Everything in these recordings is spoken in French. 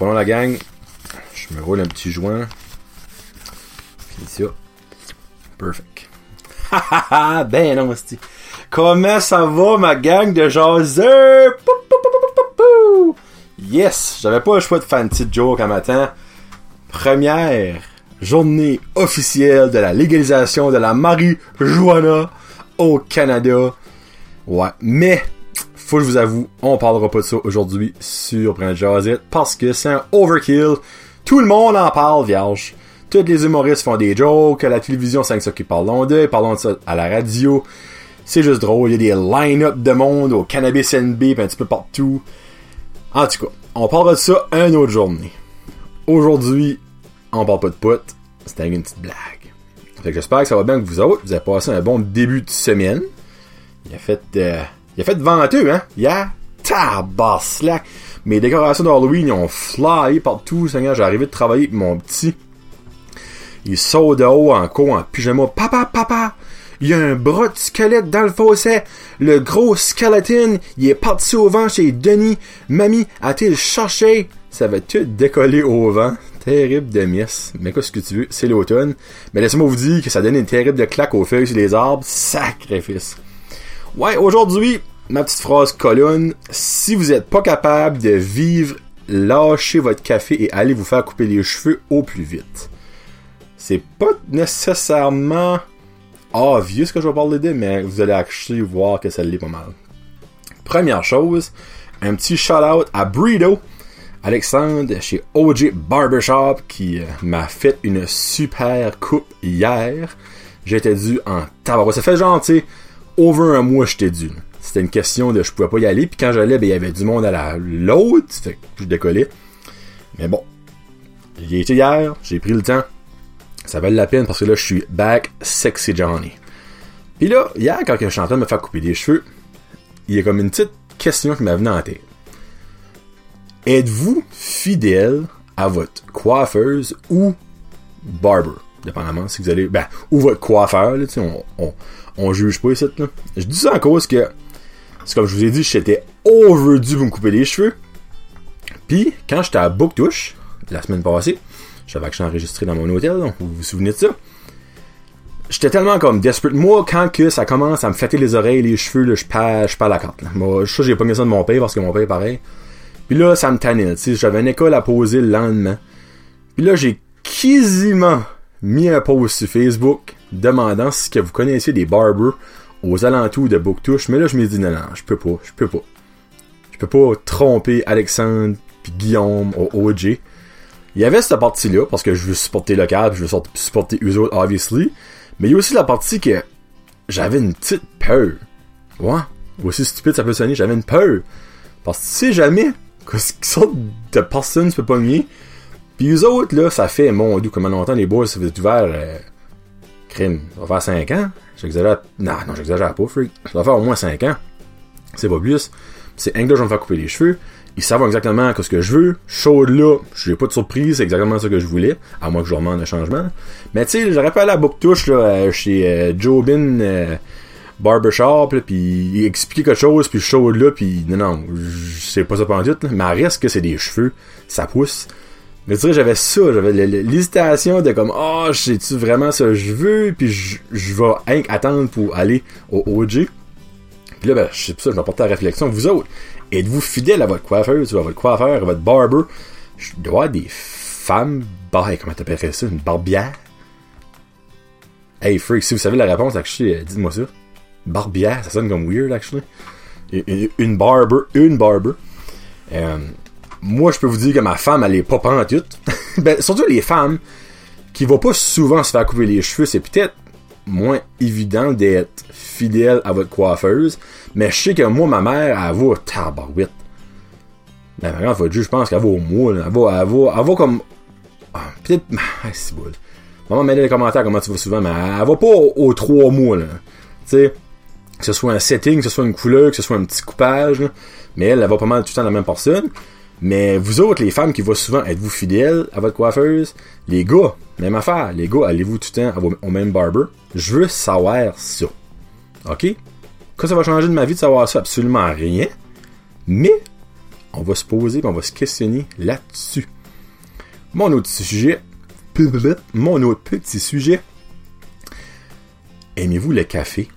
pas la gang. Je me roule un petit joint. Puis ça. Perfect. Ben non, c'est. Comment ça va ma gang de jaseux? Yes, j'avais pas le choix de faire une petite joke un matin. Première journée officielle de la légalisation de la marijuana au Canada. Ouais, mais faut que je vous avoue, on parlera pas de ça aujourd'hui sur Brand Jazette parce que c'est un overkill. Tout le monde en parle, vierge. Tous les humoristes font des jokes, à la télévision, c'est ça qui parlent d'eux, parlons de ça à la radio. C'est juste drôle, il y a des line-up de monde au Cannabis NB un petit peu partout. En tout cas, on parlera de ça une autre journée. Aujourd'hui, on parle pas de potes, c'était une petite blague. Fait que j'espère que ça va bien que vous autres, vous avez passé un bon début de semaine. Il a fait, euh, il a fait venteux, hein? Il a tabaslac. Mes décorations d'Halloween, ont flyé partout, Seigneur. J'ai arrivé de travailler mon petit. Il saute de haut en cours, en pyjama. Papa, papa! Il y a un bras de squelette dans le fossé. Le gros skeleton, il est parti au vent chez Denis. Mamie a-t-il cherché? Ça va tout décoller au vent. Terrible de miss. Mais qu'est-ce que tu veux? C'est l'automne. Mais laissez-moi vous dire que ça donne une terrible claque aux feuilles sur les arbres. Sacrifice. Ouais, aujourd'hui, ma petite phrase colonne. Si vous êtes pas capable de vivre, lâchez votre café et allez vous faire couper les cheveux au plus vite. C'est pas nécessairement obvious ce que je vais parler de, mais vous allez actually voir que ça l'est pas mal. Première chose, un petit shout-out à Bredo, Alexandre chez OG Barbershop qui euh, m'a fait une super coupe hier. J'étais dû en tabac. Ça fait sais, over un mois j'étais dû. C'était une question de je pouvais pas y aller, puis quand j'allais, ben il y avait du monde à la l'autre, fait que je décollais. Mais bon, j'y ai été hier, j'ai pris le temps. Ça valait la peine parce que là, je suis back sexy Johnny. Puis là, hier, quand je suis en train de me faire couper les cheveux, il y a comme une petite question qui m'est venue en tête. Êtes-vous fidèle à votre coiffeuse ou barber? Dépendamment si vous allez. Ben, ou votre coiffeur, là, on, on, on juge pas ici, là. Je dis ça en cause que. C'est comme je vous ai dit, j'étais overdue pour me couper les cheveux. Puis, quand j'étais à Booktouche, la semaine passée, j'avais que enregistré dans mon hôtel, donc vous vous souvenez de ça? J'étais tellement comme desperate. Moi, quand que ça commence à me flatter les oreilles, les cheveux, je perds, je perds la carte. Là. Moi, ça, j'ai pas mis ça de mon père parce que mon père est pareil. Puis là, ça me tannait. J'avais une école à poser le lendemain. Puis là, j'ai quasiment mis un post sur Facebook demandant si que vous connaissiez des barbers aux alentours de Booktouche. Mais là, je me dis, non, non, je peux pas, je peux pas. Je peux pas tromper Alexandre puis Guillaume au OG. Il y avait cette partie-là, parce que je veux supporter local, je veux supporter eux obviously. Mais il y a aussi la partie que j'avais une petite peur. Ouais. Aussi stupide ça peut sonner, j'avais une peur. Parce que tu sais jamais qu'est-ce sorte de personnes tu peux pas nier. Puis eux autres, là, ça fait, mon dieu, comment longtemps les boys, ça fait ouvert, euh, crime, ça va faire 5 ans. J'exagère, non, non, j'exagère pas, freak. Ça va faire au moins 5 ans. C'est pas plus. C'est un que je vais me faire couper les cheveux. Ils savent exactement ce que je veux. Chaud là, j'ai pas de surprise, c'est exactement ce que je voulais. À moins que je demande un changement. Mais tu sais, j'aurais pas à la boucle-touche là, euh, chez euh, Jobin euh, Barbershop, puis il expliquer quelque chose, puis chaud là, puis non, non, c'est pas ça pendant tout. Mais reste que c'est des cheveux, ça pousse. Mais tu sais, j'avais ça, j'avais l'hésitation de comme, oh, sais-tu vraiment ça que je veux, puis je vais attendre pour aller au OG. Puis là, ben, je sais pas ça, je vais porter la réflexion. Vous autres, êtes-vous fidèle à votre coiffeuse à votre coiffeur, à votre barber? Je dois des femmes, bah, comment t'appellerais ça, une barbière? Hey, freak, si vous savez la réponse, euh, dites-moi ça. Barbière, ça sonne comme weird, actually. Une barber, une barber. Euh, moi, je peux vous dire que ma femme, elle est pas en tout. ben, surtout les femmes qui vont pas souvent se faire couper les cheveux, c'est peut-être moins évident d'être fidèle à votre coiffeuse. Mais je sais que moi, ma mère, elle va tabarouette. Ben, ma mère, je pense qu'elle va au mois, Elle va, elle va, elle va comme, ah, peut-être, ah, c'est boule. Maman, mets dans les commentaires comment tu vas souvent, mais elle, va pas aux, trois mois, là. Tu sais, que ce soit un setting, que ce soit une couleur, que ce soit un petit coupage, Mais elle, elle va pas mal tout le temps la même personne. Mais vous autres, les femmes qui vont souvent, êtes-vous fidèles à votre coiffeuse? Les gars, même affaire. Les gars, allez-vous tout le temps au même barber? Je veux savoir ça. OK? Quoi ça va changer de ma vie de savoir ça? Absolument rien. Mais, on va se poser, on va se questionner là-dessus. Mon autre sujet, mon autre petit sujet, aimez-vous le café?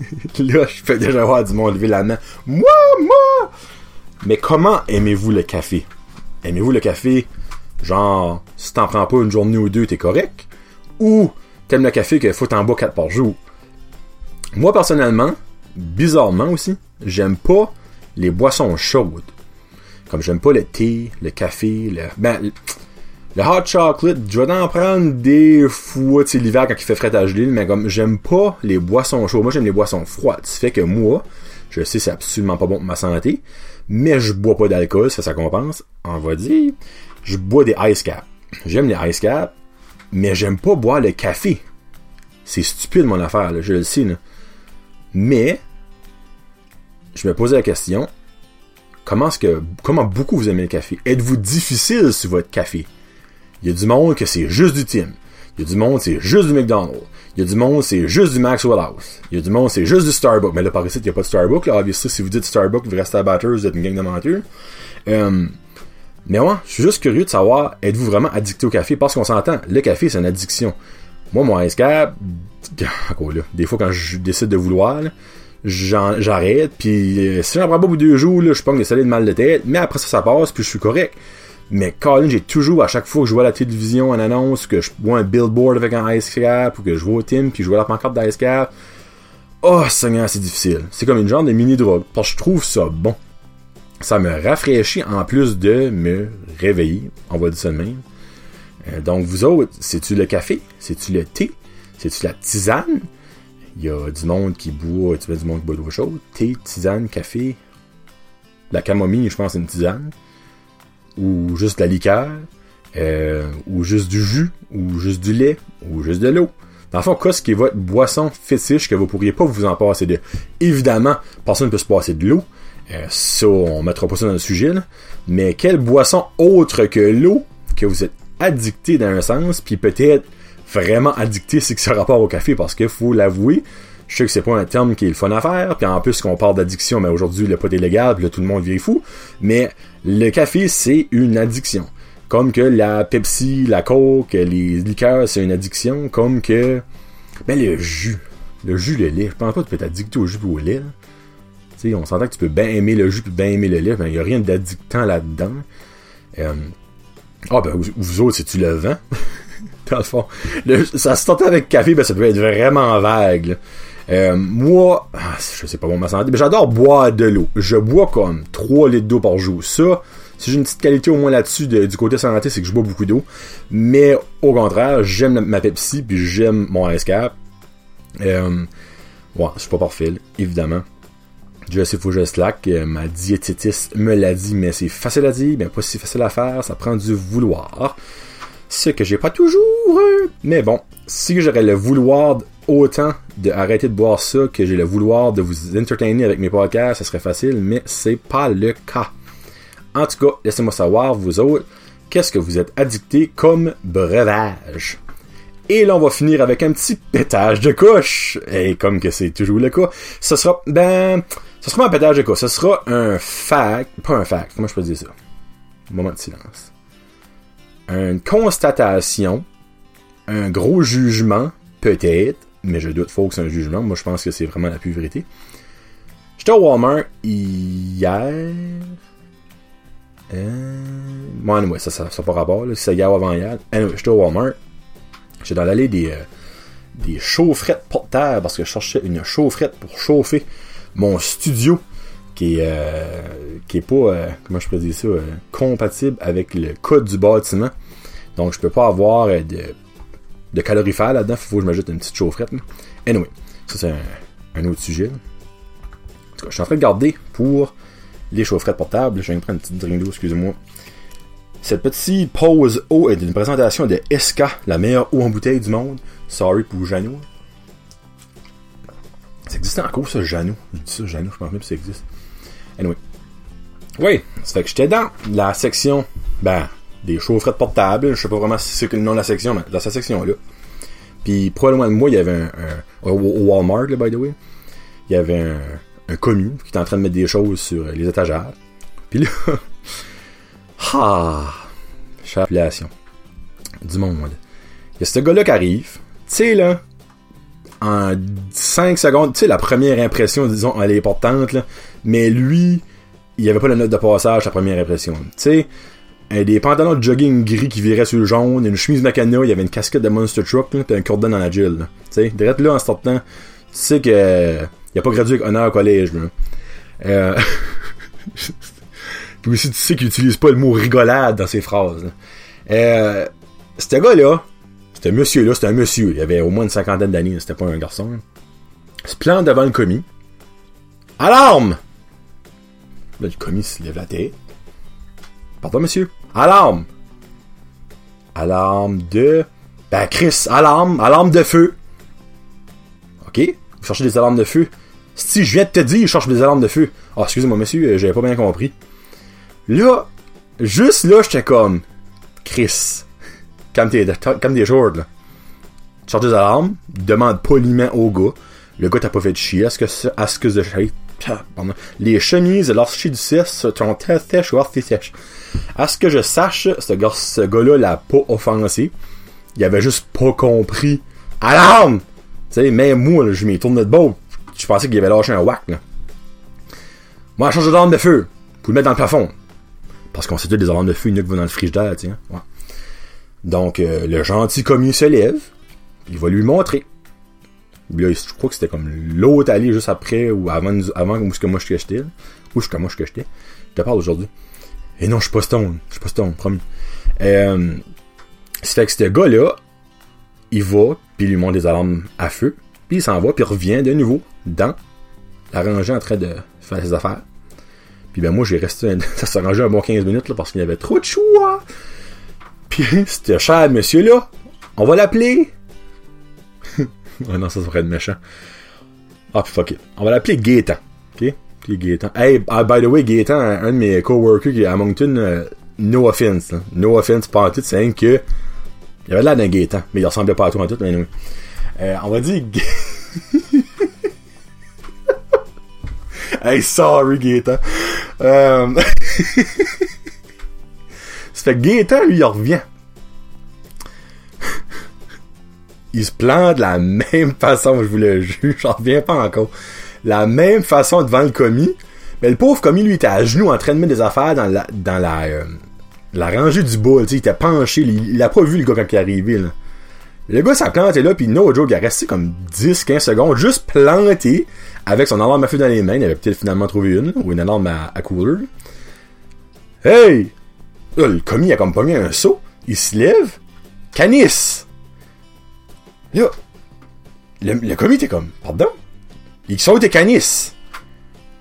là, je peux déjà voir du monde lever la main. Moi, moi! Mais comment aimez-vous le café? Aimez-vous le café, genre, si t'en prends pas une journée ou deux, t'es correct? Ou t'aimes le café qu'il faut t'en boire quatre par jour? Moi, personnellement, bizarrement aussi, j'aime pas les boissons chaudes. Comme j'aime pas le thé, le café, le... Ben, le hot chocolate, je vais en prendre des fois, tu sais, l'hiver quand il fait frais à geler, mais comme j'aime pas les boissons chaudes. Moi, j'aime les boissons froides. Ce fait que moi, je sais c'est absolument pas bon pour ma santé, mais je bois pas d'alcool, ça, ça compense. On va dire, je bois des ice caps. J'aime les ice caps, mais j'aime pas boire le café. C'est stupide mon affaire, je le sais. Mais, je me posais la question, comment est-ce que, comment beaucoup vous aimez le café? Êtes-vous difficile sur votre café? Il y a du monde que c'est juste du Tim. Il y a du monde, c'est juste du McDonald's. Il y a du monde, c'est juste du Maxwell House. Il y a du monde, c'est juste du Starbucks. Mais là, par ici, il n'y a pas de Starbucks. Là, obviously, si vous dites Starbucks, vous restez à Batters, vous êtes une gang de menteurs. Euh, mais moi, je suis juste curieux de savoir, êtes-vous vraiment addicté au café? Parce qu'on s'entend, le café, c'est une addiction. Moi, mon cap, encore là, des fois, quand je décide de vouloir, j'arrête, puis euh, si j'en prends pas au bout de deux jours, là, je prends des de mal de tête, mais après ça, ça passe, puis je suis correct. Mais Colin, j'ai toujours, à chaque fois que je vois la télévision, en annonce, que je vois un billboard avec un ice cap, ou que je vois Tim, puis je vois la pancarte d'ice cap, oh, Seigneur, c'est difficile. C'est comme une genre de mini-drogue, parce que je trouve ça bon. Ça me rafraîchit en plus de me réveiller, on va dire ça de même. Euh, donc, vous autres, c'est-tu le café? C'est-tu le thé? C'est-tu la tisane? Il y a du monde qui boit, tu vois, du monde qui boit d'autres choses. Thé, tisane, café. La camomille, je pense, c'est une tisane ou juste de la liqueur, euh, ou juste du jus, ou juste du lait, ou juste de l'eau. Dans le fond, qu'est-ce qui est votre boisson fétiche que vous pourriez pas vous en passer de? Évidemment, personne ne peut se passer de l'eau. Euh, ça, on mettra pas ça dans le sujet, Mais quelle boisson autre que l'eau que vous êtes addicté dans un sens, puis peut-être vraiment addicté, c'est que ça rapport au café, parce qu'il faut l'avouer, je sais que c'est pas un terme qui est le fun à faire, puis en plus qu'on parle d'addiction, mais aujourd'hui le pot est légal, là tout le monde vient fou. Mais le café, c'est une addiction. Comme que la Pepsi, la Coke, les liqueurs, c'est une addiction. Comme que ben le jus. Le jus, le lait. Je pense pas que tu peux être addicté au jus ou au lait. Tu sais, on s'entend que tu peux bien aimer le jus puis bien aimer le lait, mais il n'y a rien d'addictant là-dedans. Euh, ah ben vous, autres, c'est-tu le vent? Dans le fond. ça se tente avec café, ben ça peut être vraiment vague. Euh, moi, ah, je sais pas bon ma santé, mais j'adore boire de l'eau. Je bois comme 3 litres d'eau par jour. Ça, si j'ai une petite qualité au moins là-dessus du côté santé, c'est que je bois beaucoup d'eau. Mais au contraire, j'aime ma Pepsi puis j'aime mon ice cap. Euh, ouais, je suis pas parfait, évidemment. Je sais, faut que je slack. Euh, ma diététiste me l'a dit, mais c'est facile à dire, mais pas si facile à faire. Ça prend du vouloir. Ce que j'ai pas toujours. Mais bon, si j'aurais le vouloir autant de arrêter de boire ça que j'ai le vouloir de vous entertainer avec mes podcasts, ça serait facile, mais c'est pas le cas. En tout cas, laissez-moi savoir, vous autres, qu'est-ce que vous êtes addicté comme breuvage? Et là, on va finir avec un petit pétage de couche. Et comme que c'est toujours le cas, ce sera, ben, ce sera pas un pétage de couche, ce sera un fact, pas un fact, comment je peux dire ça? moment de silence. Une constatation, un gros jugement, peut-être, mais je doute faux que c'est un jugement. Moi, je pense que c'est vraiment la pure vérité. J'étais au Walmart hier. Euh... Bon, anyway, ça, ça, ça pas rapport. C'est hier ou avant hier. Anyway, j'étais au Walmart. J'étais dans l'allée des, euh, des chaufferettes portables parce que je cherchais une chaufferette pour chauffer mon studio qui est, euh, qui est pas, euh, comment je ça, euh, compatible avec le code du bâtiment. Donc, je peux pas avoir de de calorifère là-dedans. Il faut que je m'ajoute une petite chaufferette. Anyway, ça c'est un, autre sujet. En tout cas, je suis en train de garder pour les chaufferettes portables. Je viens de prendre une petite drink d'eau, excusez-moi. Cette petite pause eau est une présentation de SK, la meilleure eau en bouteille du monde. Sorry pour Janou. Ça existe encore ça, Janou. Je dis ça, Janou, je pense même que ça existe. Anyway. Oui, ça fait que j'étais dans la section, ben, des chaufferettes portables. Je sais pas vraiment si c'est le nom de la section, mais dans cette section-là. Puis, probablement de moi, il y avait un, au Walmart, by the way, il y avait un commis qui est en train de mettre des choses sur les étagères. Puis là, ah, chapulation du monde. Il y a ce gars-là qui arrive, tu sais là, en 5 secondes, tu sais, la première impression, disons, elle est importante, là, mais lui, il n'y avait pas la note de passage, la première impression. Tu sais, des pantalons de jogging gris qui viraient sur le jaune, une chemise Macana, il y avait une casquette de Monster Truck, puis un cordon dans la gile. Tu sais, direct là, en sortant, tu sais que il a pas gradué avec honneur au collège. Là. Euh... puis aussi, tu sais qu'il utilise pas le mot rigolade dans ses phrases. Là. Euh... Ce gars-là, c'était monsieur-là, c'était un monsieur. Il avait au moins une cinquantaine d'années, c'était pas un garçon. Il se plante devant le commis. Alarme! Là, le commis se lève la tête. Pardon, monsieur? Alarme! Alarme de... Ben, Chris, alarme, alarme de feu. OK? Vous cherchez des alarmes de feu? Si je viens de te dire, je cherche des alarmes de feu. Ah, excusez-moi, monsieur, euh, j'avais pas bien compris. Là, juste là, j'étais comme... Chris, comme t'es, comme des shorts, là. Tu cherches des alarmes, demande poliment au gars. Le gars t'a pas fait de chier, à ce que, à ce que de les chemises de du 6 sont très sèches ou assez sèches. À ce que je sache, ce gars, gars-là l'a pas offensé. Il avait juste pas compris. Alarme! Tu sais, même moi, je m'y tourne de beau. Je pensais qu'il avait lâché un whack, là. Moi, je change d'alarme de feu. Pour le mettre dans le plafond. Parce qu'on sait tous des alarmes de feu, une qui va dans le frigidaire, tiens. Ouais. Donc, euh, le gentil commis se lève. Il va lui montrer. Je crois que c'était comme l'autre allée juste après ou avant, avant où ce que moi je j'étais. Où ce que moi je. Je te parle aujourd'hui. Et non, je suis pas stone. Je suis pas stone, promis. Euh, c'est fait que ce gars-là, il va, puis lui montre des alarmes à feu, puis il s'en va, puis revient de nouveau dans la rangée en train de faire ses affaires. Puis ben moi, j'ai resté, ça s'est rangé un bon 15 minutes, là, parce qu'il y avait trop de choix. Puis, c'était cher monsieur-là, on va l'appeler oh non, ça, ça être méchant. Ah, puis fuck it. On va l'appeler Gaétan. OK? Puis Gaétan. Hey, uh, by the way, Gaétan, un, de mes coworkers à Moncton, uh, no offense. No offense, pas en tout, c'est un que. Il avait l'air d'un Gaétan, mais il ressemblait pas à toi en tout, mais anyway. Euh, on va dire. hey, sorry, Gaétan. Euh... ça fait que Gaétan, lui, il revient il se plante de la même façon, je vous le jure, j'en reviens pas encore. La même façon devant le commis. Mais le pauvre commis, lui, était à genoux en train de mettre des affaires dans la, dans la, euh, rangée du bas, il était penché, il, a pas vu le gars quand il est arrivé. Le gars s'est planté là, puis no joke, il a resté comme 10-15 secondes, juste planté, avec son alarme à feu dans les mains, il avait peut-être finalement trouvé une, ou une alarme à, à cooler. Hey! le commis a comme pas mis un saut, il se lève, canis! Là, le, le commis était comme, pardon? Ils sont des canis.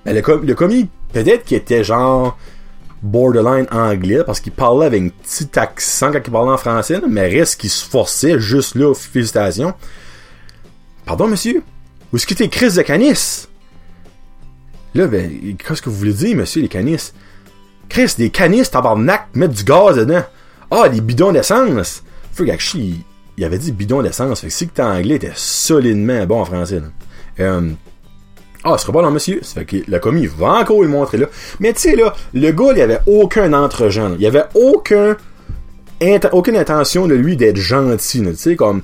Mais le, commis, peut-être qu'il était genre borderline anglais parce qu'il parlait avec un petit accent quand il parlait en français, mais reste qu'il se forçait juste là, félicitations. Pardon, monsieur? Où est-ce que t'es Chris de canis? Là, ben, qu'est-ce que vous voulez dire, monsieur, les canis? Chris, des canis, tabarnak, mettre du gaz dedans. Ah, des bidons d'essence. Faut actually, il avait dit bidon d'essence. Fait que si que t'es anglais, t'es solidement bon en français. Euh, ah, ce sera pas non, monsieur. Ça fait que le commis va encore le montrer là. Mais tu sais, là, le gars, il avait aucun entre-gens. Il avait aucun, aucune intention de lui d'être gentil. Tu sais, comme,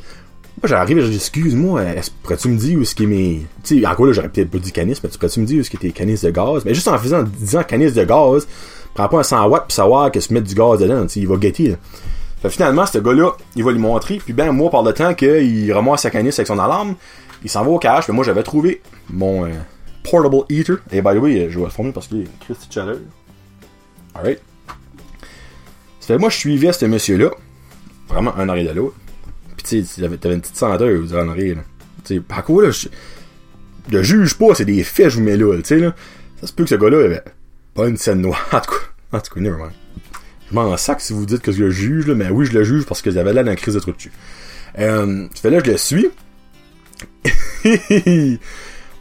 moi, j'arrive et je dis, excuse-moi, pourrais-tu me dire où est-ce qu'il mes. Tu sais, encore là, j'aurais peut-être pas dit canis, mais tu pourrais-tu me dire où est-ce que tes canis de gaz? Mais juste en faisant, disant canis de gaz, prends pas un 100 watts pour savoir que se mettre du gaz dedans, tu sais, il va guetter, là. Fait finalement, ce gars-là, il va lui montrer, puis ben moi, par le temps qu'il ramasse sa canisse avec son alarme, il s'en va au cache, mais moi j'avais trouvé mon euh, portable eater. Et by the way, je vais le former parce qu'il est Christy Chaleur. Alright. Ça fait moi je suivais ce monsieur-là, vraiment un arrière de l'autre. Puis tu sais, t'avais une petite senteuse en arrière. Tu sais, par quoi là, je, je juge pas, c'est des faits je vous mets là, tu sais là. Ça se peut que ce gars-là avait pas une scène noire, en tout cas. En tout cas, nevermind. Je m'en sac si vous dites que je le juge, là, mais oui, je le juge parce que j'avais là dans crise de trou dessus. Euh, tu fais là, je le suis.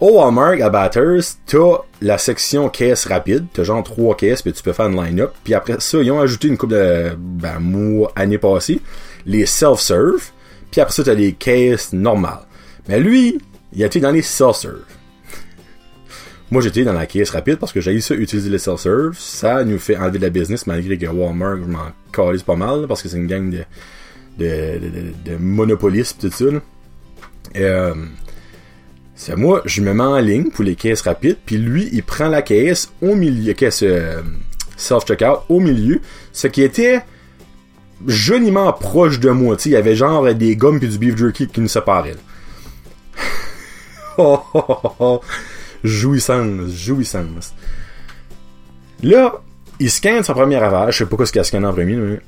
Au Walmart, à Batters, t'as la section caisse rapide. T'as genre trois caisses, puis tu peux faire une line-up. Puis après ça, ils ont ajouté une coupe de ben, mois année passée. Les self-serve. Puis après ça, t'as les caisses normales. Mais lui, il été dans les self-serve. Moi, j'étais dans la caisse rapide parce que j'ai eu ça utiliser le self-serve. Ça nous fait enlever de la business malgré que Walmart, m'en calise pas mal parce que c'est une gang de, de, de, de, monopolistes tout ça. Euh, c'est moi, je me mets en ligne pour les caisses rapides, puis lui, il prend la caisse au milieu, caisse euh, self-checkout au milieu, ce qui était joliment proche de moi. Il y avait genre des gommes et du beef jerky qui nous séparaient. oh, oh, oh, oh, Jouissance, jouissance. Là, il scanne son premier ravage. Je sais pas ce qu'il a scanné en premier.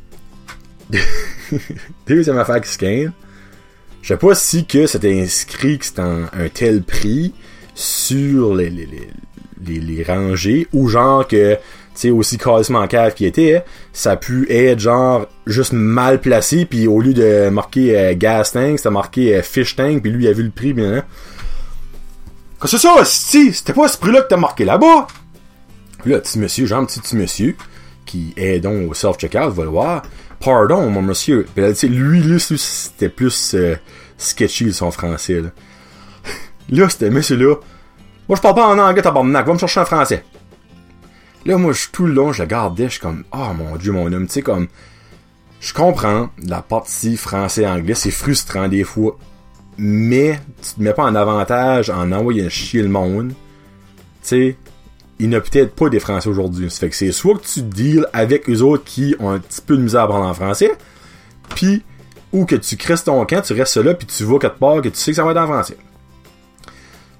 Mais... Deuxième affaire qu'il scanne. Je sais pas si que c'était inscrit que c'était un, tel prix sur les, rangées ou genre que tu sais aussi carrément cave qui était ça a pu être genre juste mal placé puis au lieu de marquer euh, gas tank c'était marqué euh, fish tank puis lui il a vu le prix bien que c'est ça si c'était pas ce prix là que t'as marqué là-bas? Là petit monsieur genre petit petit monsieur qui est donc au self checkout va le voir pardon, mon monsieur. Puis là, lui, lui, c'était plus euh, sketchy, son français. Là, là c'était monsieur-là. Moi, je parle pas en anglais, tabarnak. Va me chercher en français. Là, moi, tout le long, je le gardais. Je suis comme, oh mon dieu, mon homme. Tu sais, comme, je comprends la partie français-anglais. C'est frustrant des fois. Mais, tu te mets pas en avantage en envoyant chier le monde. Tu sais, il n'a peut-être pas des Français aujourd'hui. Ça fait que c'est soit que tu deals avec eux autres qui ont un petit peu de misère à apprendre en français, puis ou que tu crées ton camp, tu restes là, puis tu vas quelque part, que tu sais que ça va être en français.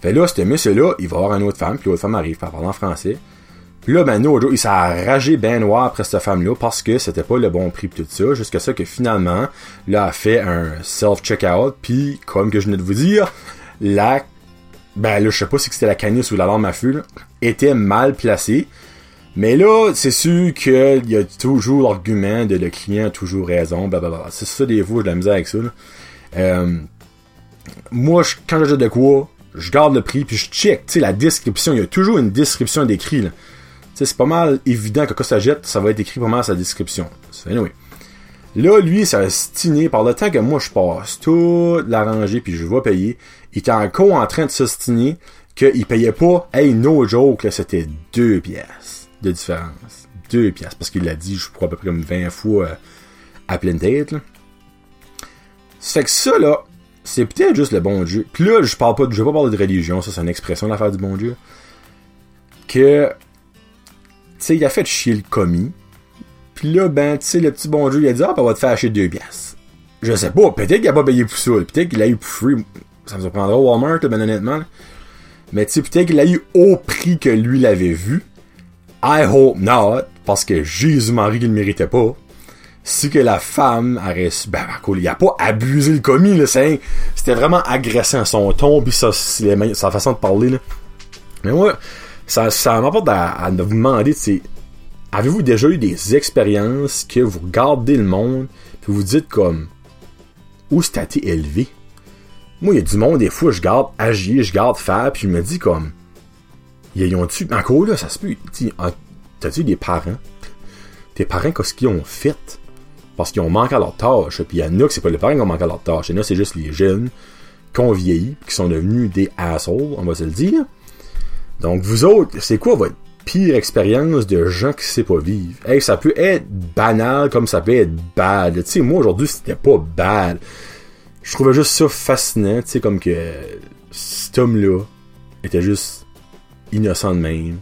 Fait là, ce monsieur-là, il va avoir une autre femme, puis l'autre femme arrive, à parler en français. Puis là, ben, nous, il s'est ragé ben noir après cette femme-là parce que c'était pas le bon prix pis tout ça, jusqu'à ça que finalement, là, a fait un self-checkout, puis comme que je venais de vous dire, la ben là, je sais pas si c'était la canisse ou la lampe à feu, était mal placée. Mais là, c'est sûr qu'il y a toujours l'argument de le client a toujours raison, blablabla. C'est ça, des fois, j'ai de la misère avec ça. Euh, moi, quand j'achète de quoi, je garde le prix, puis je check, tu sais, la description. Il y a toujours une description d'écrit, là. Tu sais, c'est pas mal évident que quand ça jette, ça va être écrit pas mal sa description. Anyway. Là, lui, ça va stiné par le temps que moi, je passe toute la rangée, puis je vais payer il était encore en train de s'ostiner qu'il payait pas, hey, no joke, c'était deux pièces de différence. Deux pièces. Parce qu'il l'a dit, je crois, à peu près 20 fois euh, à pleine tête. Ça fait que ça, là, c'est peut-être juste le bon Dieu. Puis là, je parle pas je vais pas parler de religion, ça, c'est une expression de l'affaire du bon Dieu. Que, tu sais, il a fait chier le commis. Puis là, ben, tu sais, le petit bon Dieu, il a dit, ah, ben, on va te faire acheter deux pièces. Je sais pas, peut-être qu'il a pas payé pour ça, peut-être qu'il a eu pour free ça me surprendra Walmart, ben honnêtement. Mais tu sais, peut-être qu'il a eu au prix que lui l'avait vu. I hope not, parce que Jésus-Marie qu'il ne méritait pas. Si que la femme aurait ben, ben il a pas abusé le commis, là, c'était vraiment agressant son ton, puis sa, façon de parler, là. Mais moi, ça, ça m'apporte à, vous demander, c'est, avez-vous déjà eu des expériences que vous regardez le monde, puis vous dites comme, où c'est élevé? Moi, il y a du monde, des fois, je garde agir, je garde faire, puis je me dis comme. Ils ont-tu. Encore là, ça se peut. T'as-tu des parents? Tes parents, qu'est-ce qu'ils ont fait? Parce qu'ils ont manqué à leur tâche. Puis il y en a que c'est pas les parents qui ont manqué à leur tâche. Il y en a, c'est juste les jeunes qui ont vieilli, qui sont devenus des assholes, on va se le dire. Donc, vous autres, c'est quoi votre pire expérience de gens qui sait pas vivre? Hey, ça peut être banal comme ça peut être bad. Tu sais, moi, aujourd'hui, c'était pas bad je trouvais juste ça fascinant, tu sais, comme que cet homme-là était juste innocent de même.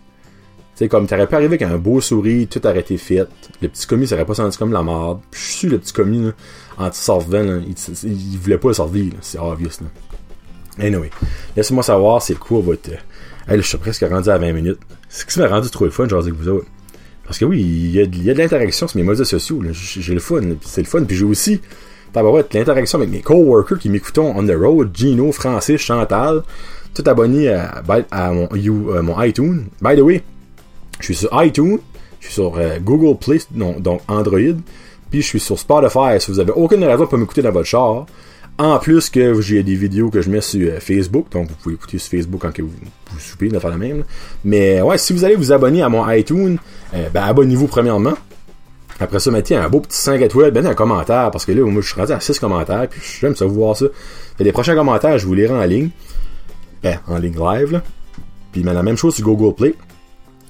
Tu sais, comme t'aurais pu arriver avec un beau sourire, tout arrêté fait. Le petit commis serait pas senti comme la merde. Puis je suis le petit commis, là, en sorvant, là, il, il, voulait pas le servir, c'est obvious, là. Anyway, laissez-moi savoir c'est quoi votre... Hey, là, je suis presque rendu à 20 minutes. C'est que ça m'a rendu trop le fun, genre avec vous autres. Parce que oui, il y a, il y a de l'interaction sur mes médias sociaux. J'ai le fun, c'est le fun. Puis j'ai aussi tabarouette, l'interaction avec mes coworkers qui m'écoutent on the road, Gino, Francis, Chantal, tout abonné à, euh, mon, iTunes. By the way, je suis sur iTunes, je suis sur euh, Google Play, donc Android, puis je suis sur Spotify. Si vous avez aucune raison pour m'écouter dans votre char, en plus que j'ai des vidéos que je mets sur euh, Facebook, donc vous pouvez écouter sur Facebook quand vous, vous soupez, de faire la même. Mais ouais, si vous allez vous abonner à mon iTunes, ben abonnez-vous premièrement. Après ça, mettez un beau petit 5 étoiles, ben un commentaire, parce que là, moi, je suis rendu à 6 commentaires, puis j'aime ça vous voir ça. Les prochains commentaires, je vous lirai en ligne. Ben, en ligne live. Puis mais la même chose sur Google Play.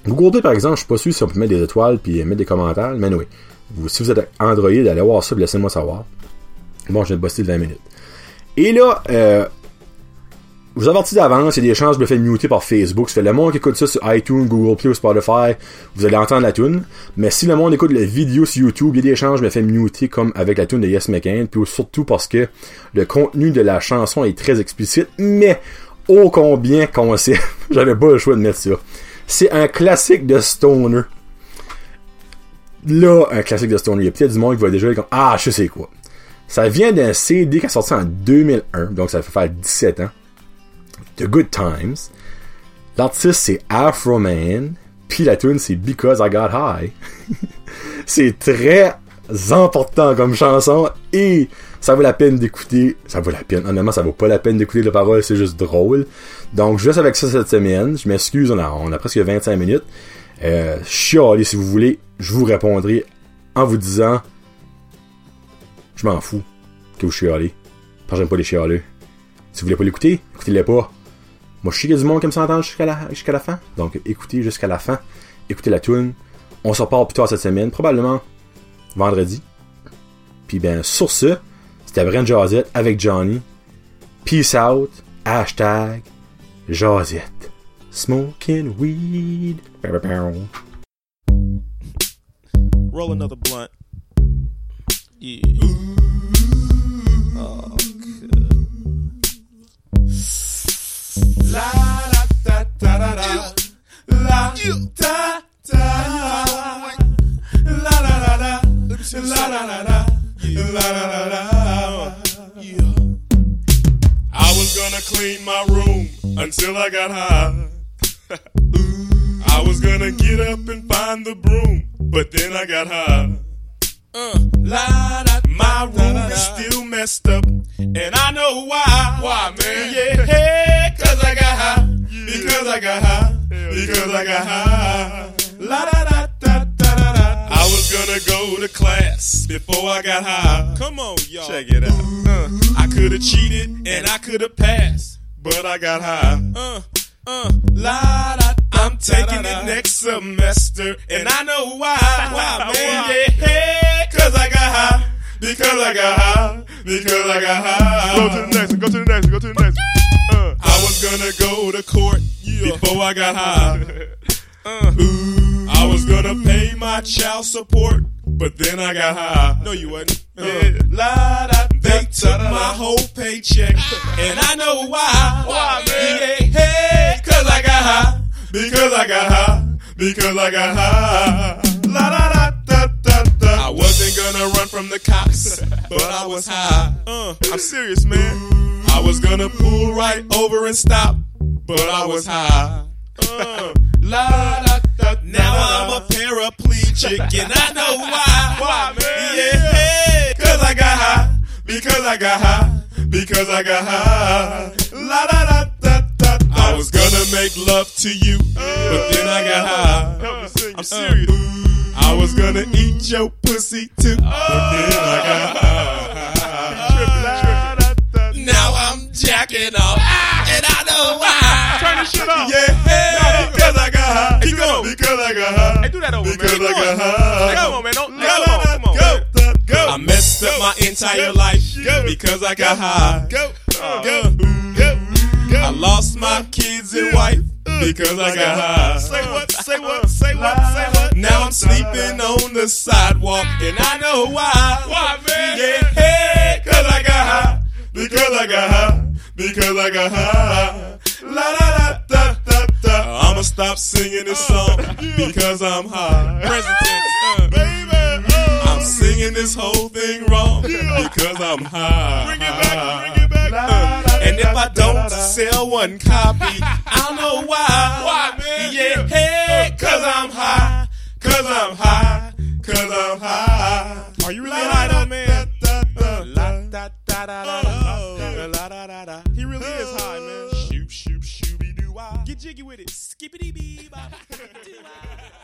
Google Play, par exemple, je suis pas sûr si on peut mettre des étoiles puis mettre des commentaires, mais oui. Si vous êtes Android, allez voir ça, laissez-moi savoir. Bon, je viens de bosser de 20 minutes. Et là, euh, vous avertis d'avance, il y a des chances je me fais muter par Facebook. Fait le monde qui écoute ça sur iTunes, Google Play ou Spotify, vous allez entendre la tune. Mais si le monde écoute la vidéo sur YouTube, il y a des chances je me fais muter comme avec la tune de Yes McCain. Puis surtout parce que le contenu de la chanson est très explicite, mais ô combien qu'on sait, j'avais pas le choix de mettre ça. C'est un classique de Stoner. Là, un classique de Stoner. Il y a peut-être du monde qui va déjà dire comme Ah, je sais quoi. Ça vient d'un CD qui est sorti en 2001, donc ça fait faire 17 ans. The Good Times. L'artiste c'est Afro Man, puis la tune c'est Because I Got High. c'est très important comme chanson et ça vaut la peine d'écouter. Ça vaut la peine. Honnêtement, ça vaut pas la peine d'écouter les paroles, c'est juste drôle. Donc, juste avec ça cette semaine, je m'excuse, on a, on a presque 25 minutes. Euh, si vous voulez, je vous répondrai en vous disant je m'en fous que vous chialez. Parce que j'aime pas les chialeux. Si vous voulez pas l'écouter, écoutez-les pas. Moi, je sais qu'il y du monde qui me s'entend jusqu'à la, jusqu'à la fin. Donc, écoutez jusqu'à la fin. Écoutez la tune. On se reparle plus tard cette semaine. Probablement vendredi. Puis, ben, sur ce, c'était Brent Jazette avec Johnny. Peace out. Hashtag Jazette. Smoking weed. Roll another blunt. Yeah. La da da da da da. La da da. La la la la. La la la la. La la la la. I was gonna clean my room until I got high. I was gonna get up and find the broom, but then I got high. Uh, la, da, my room is still messed up, and I know why. Why, man? Yeah, hey, cause I got high. Because I got high. Because I got high. La da da da da da da. I was gonna go to class before I got high. Come on, y'all. Check it out. Uh, I could have cheated and I could have passed, but I got high. Uh, uh, La da. I'm taking it next semester, and I know why. Why, man? Yeah, hey, cause I got high. Because I got high. Because I got high. Go to the next one. Go to the next one. Go to the next one. Uh, I was gonna go to court before I got high. uh. Ooh, I was gonna pay my child support, but then I got high. No, you wasn't. Uh, Yeah, la, da, they took my whole paycheck, and I know why. Why, man? Yeah, hey, cause I got high. Because I got high. Because I got high. From the cops, but I was high. uh, I'm serious, man. I was gonna pull right over and stop, but I was high. Uh, La da da. Now I'm a paraplegic, and I know why. Why, man? Yeah, cause I got high. Because I got high. Because I got high. La da da da da. I was gonna make love to you, but then I got high. help me sing. I'm serious. I was gonna eat your pussy too, but then I got high. Now I'm jacking off, and I know why. Turn this shit off. Yeah, because I got high. Keep going. Because I got high. Hey, do that over, man. Because I got high. Come on, man. Don't, come on, come on. Go, go. I messed up my entire life because I got high. Go. Uh, Go. Go. I lost my kids and wife uh, because I got high. Uh, uh, Say what? Say what? Say what? Say what? Now I'm sleeping on the sidewalk and I know why. Why, man? Yeah, hey, cause I got high. Because I got high. Because I got high. La da da da da da. I'ma stop singing this song because I'm high. Present tense. Uh, Baby, oh. I'm singing this whole thing wrong because I'm high. Bring it back. Bring it back. Uh, and if I don't sell one copy, I know why. Why, man? Yeah, hey, cause I'm high. Cause I'm high, cause I'm high. Are you really high though, man? He really is high, man. Shoop, shoop, shooby doo Get jiggy with it. Skippity bee bop.